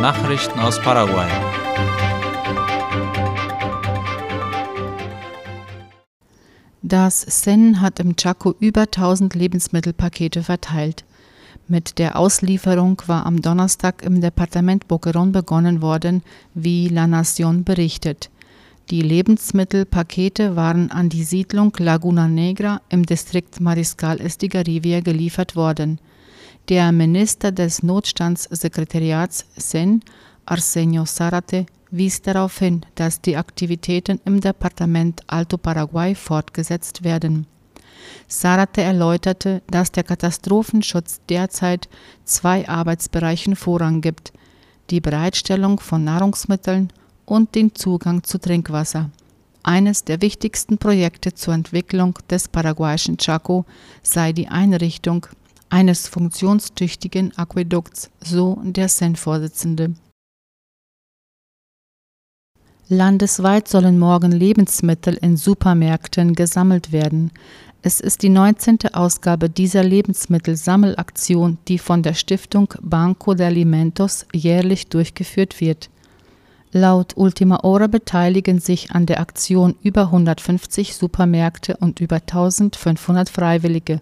Nachrichten aus Paraguay. Das SEN hat im Chaco über 1000 Lebensmittelpakete verteilt. Mit der Auslieferung war am Donnerstag im Departement Boquerón begonnen worden, wie La Nación berichtet. Die Lebensmittelpakete waren an die Siedlung Laguna Negra im Distrikt Mariscal Estigarribia geliefert worden. Der Minister des Notstandssekretariats SEN, Arsenio Sarate, wies darauf hin, dass die Aktivitäten im Departement Alto Paraguay fortgesetzt werden. Sarate erläuterte, dass der Katastrophenschutz derzeit zwei Arbeitsbereichen Vorrang gibt: die Bereitstellung von Nahrungsmitteln und den Zugang zu Trinkwasser. Eines der wichtigsten Projekte zur Entwicklung des paraguayischen Chaco sei die Einrichtung eines funktionstüchtigen Aquädukts, so der SEN-Vorsitzende. Landesweit sollen morgen Lebensmittel in Supermärkten gesammelt werden. Es ist die 19. Ausgabe dieser Lebensmittelsammelaktion, die von der Stiftung Banco de Alimentos jährlich durchgeführt wird. Laut Ultima Hora beteiligen sich an der Aktion über 150 Supermärkte und über 1500 Freiwillige.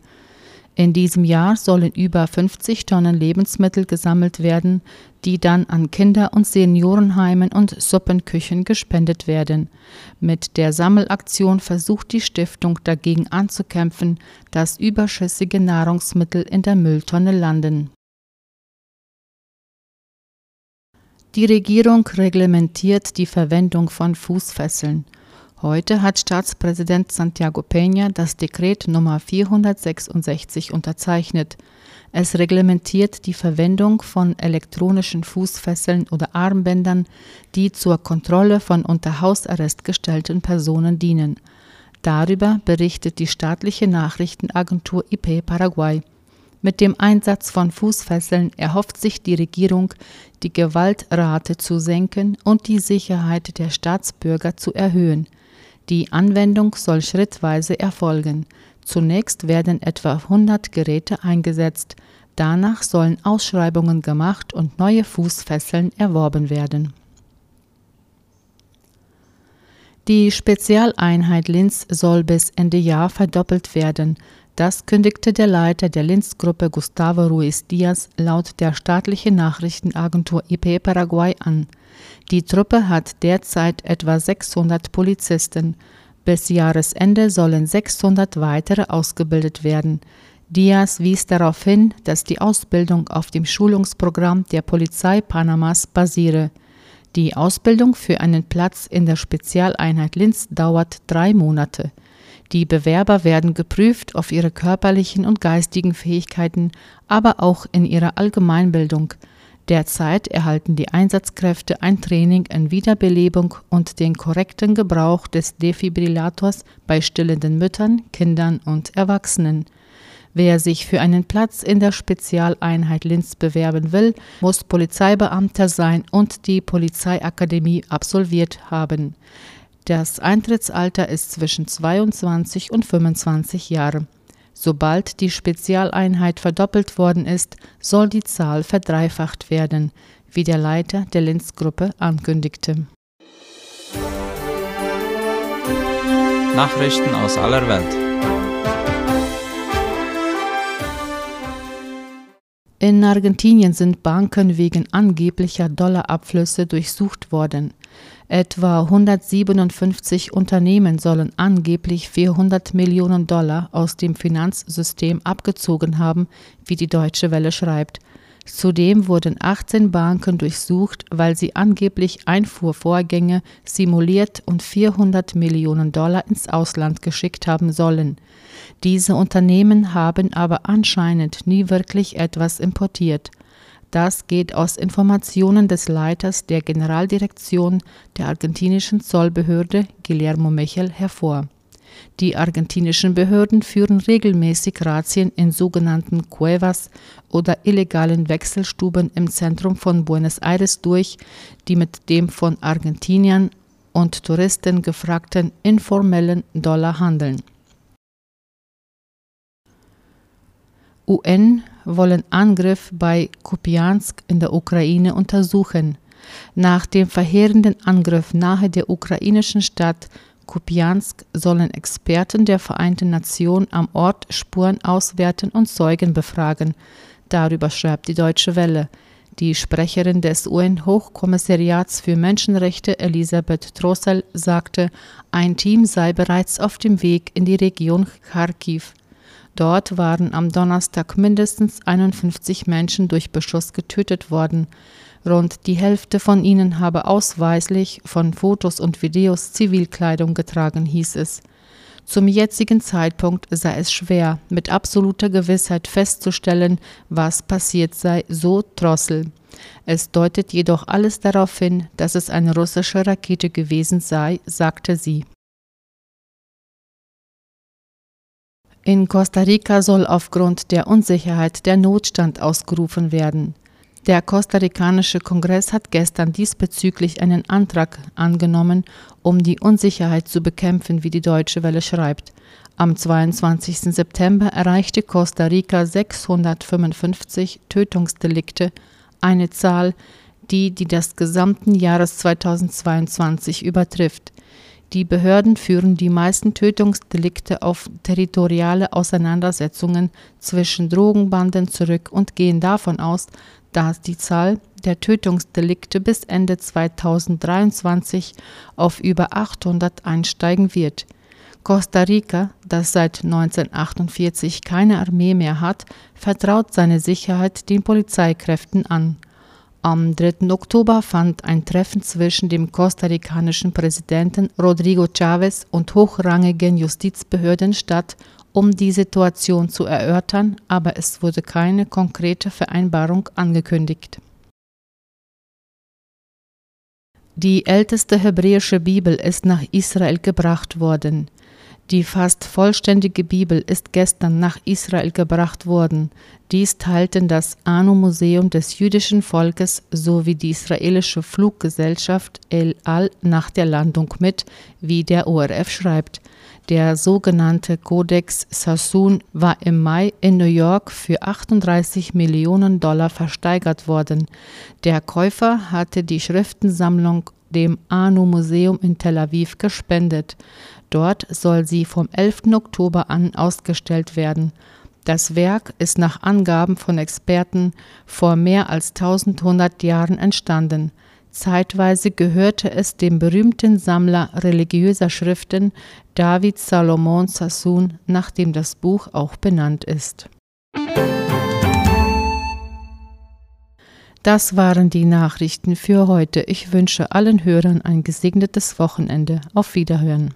In diesem Jahr sollen über 50 Tonnen Lebensmittel gesammelt werden, die dann an Kinder- und Seniorenheimen und Suppenküchen gespendet werden. Mit der Sammelaktion versucht die Stiftung dagegen anzukämpfen, dass überschüssige Nahrungsmittel in der Mülltonne landen. Die Regierung reglementiert die Verwendung von Fußfesseln. Heute hat Staatspräsident Santiago Peña das Dekret Nummer 466 unterzeichnet. Es reglementiert die Verwendung von elektronischen Fußfesseln oder Armbändern, die zur Kontrolle von unter Hausarrest gestellten Personen dienen. Darüber berichtet die staatliche Nachrichtenagentur IP Paraguay. Mit dem Einsatz von Fußfesseln erhofft sich die Regierung, die Gewaltrate zu senken und die Sicherheit der Staatsbürger zu erhöhen. Die Anwendung soll schrittweise erfolgen. Zunächst werden etwa 100 Geräte eingesetzt, danach sollen Ausschreibungen gemacht und neue Fußfesseln erworben werden. Die Spezialeinheit Linz soll bis Ende Jahr verdoppelt werden. Das kündigte der Leiter der Linz-Gruppe Gustavo Ruiz Diaz laut der staatlichen Nachrichtenagentur IP Paraguay an. Die Truppe hat derzeit etwa 600 Polizisten. Bis Jahresende sollen 600 weitere ausgebildet werden. Diaz wies darauf hin, dass die Ausbildung auf dem Schulungsprogramm der Polizei Panamas basiere. Die Ausbildung für einen Platz in der Spezialeinheit Linz dauert drei Monate. Die Bewerber werden geprüft auf ihre körperlichen und geistigen Fähigkeiten, aber auch in ihrer Allgemeinbildung. Derzeit erhalten die Einsatzkräfte ein Training in Wiederbelebung und den korrekten Gebrauch des Defibrillators bei stillenden Müttern, Kindern und Erwachsenen. Wer sich für einen Platz in der Spezialeinheit Linz bewerben will, muss Polizeibeamter sein und die Polizeiakademie absolviert haben. Das Eintrittsalter ist zwischen 22 und 25 Jahre. Sobald die Spezialeinheit verdoppelt worden ist, soll die Zahl verdreifacht werden, wie der Leiter der Linz-Gruppe ankündigte. Nachrichten aus aller Welt. In Argentinien sind Banken wegen angeblicher Dollarabflüsse durchsucht worden. Etwa 157 Unternehmen sollen angeblich 400 Millionen Dollar aus dem Finanzsystem abgezogen haben, wie die Deutsche Welle schreibt. Zudem wurden 18 Banken durchsucht, weil sie angeblich Einfuhrvorgänge simuliert und 400 Millionen Dollar ins Ausland geschickt haben sollen. Diese Unternehmen haben aber anscheinend nie wirklich etwas importiert. Das geht aus Informationen des Leiters der Generaldirektion der argentinischen Zollbehörde Guillermo Mechel hervor. Die argentinischen Behörden führen regelmäßig Razzien in sogenannten Cuevas oder illegalen Wechselstuben im Zentrum von Buenos Aires durch, die mit dem von Argentiniern und Touristen gefragten informellen Dollar handeln UN wollen Angriff bei Kupiansk in der Ukraine untersuchen. Nach dem verheerenden Angriff nahe der ukrainischen Stadt Kupiansk sollen Experten der Vereinten Nationen am Ort Spuren auswerten und Zeugen befragen. Darüber schreibt die Deutsche Welle. Die Sprecherin des UN-Hochkommissariats für Menschenrechte Elisabeth Trossel sagte, ein Team sei bereits auf dem Weg in die Region Kharkiv. Dort waren am Donnerstag mindestens 51 Menschen durch Beschuss getötet worden. Rund die Hälfte von ihnen habe ausweislich von Fotos und Videos Zivilkleidung getragen, hieß es. Zum jetzigen Zeitpunkt sei es schwer, mit absoluter Gewissheit festzustellen, was passiert sei, so Drossel. Es deutet jedoch alles darauf hin, dass es eine russische Rakete gewesen sei, sagte sie. In Costa Rica soll aufgrund der Unsicherheit der Notstand ausgerufen werden. Der kostarikanische Kongress hat gestern diesbezüglich einen Antrag angenommen, um die Unsicherheit zu bekämpfen, wie die Deutsche Welle schreibt. Am 22. September erreichte Costa Rica 655 Tötungsdelikte, eine Zahl, die die des gesamten Jahres 2022 übertrifft. Die Behörden führen die meisten Tötungsdelikte auf territoriale Auseinandersetzungen zwischen Drogenbanden zurück und gehen davon aus, dass die Zahl der Tötungsdelikte bis Ende 2023 auf über 800 einsteigen wird. Costa Rica, das seit 1948 keine Armee mehr hat, vertraut seine Sicherheit den Polizeikräften an. Am 3. Oktober fand ein Treffen zwischen dem kostarikanischen Präsidenten Rodrigo Chavez und hochrangigen Justizbehörden statt, um die Situation zu erörtern, aber es wurde keine konkrete Vereinbarung angekündigt. Die älteste hebräische Bibel ist nach Israel gebracht worden. Die fast vollständige Bibel ist gestern nach Israel gebracht worden. Dies teilten das Anu-Museum des jüdischen Volkes sowie die israelische Fluggesellschaft El Al nach der Landung mit, wie der ORF schreibt. Der sogenannte Codex Sassoon war im Mai in New York für 38 Millionen Dollar versteigert worden. Der Käufer hatte die Schriftensammlung dem Anu-Museum in Tel Aviv gespendet. Dort soll sie vom 11. Oktober an ausgestellt werden. Das Werk ist nach Angaben von Experten vor mehr als 1100 Jahren entstanden. Zeitweise gehörte es dem berühmten Sammler religiöser Schriften David Salomon Sassoon, nach dem das Buch auch benannt ist. Das waren die Nachrichten für heute. Ich wünsche allen Hörern ein gesegnetes Wochenende. Auf Wiederhören.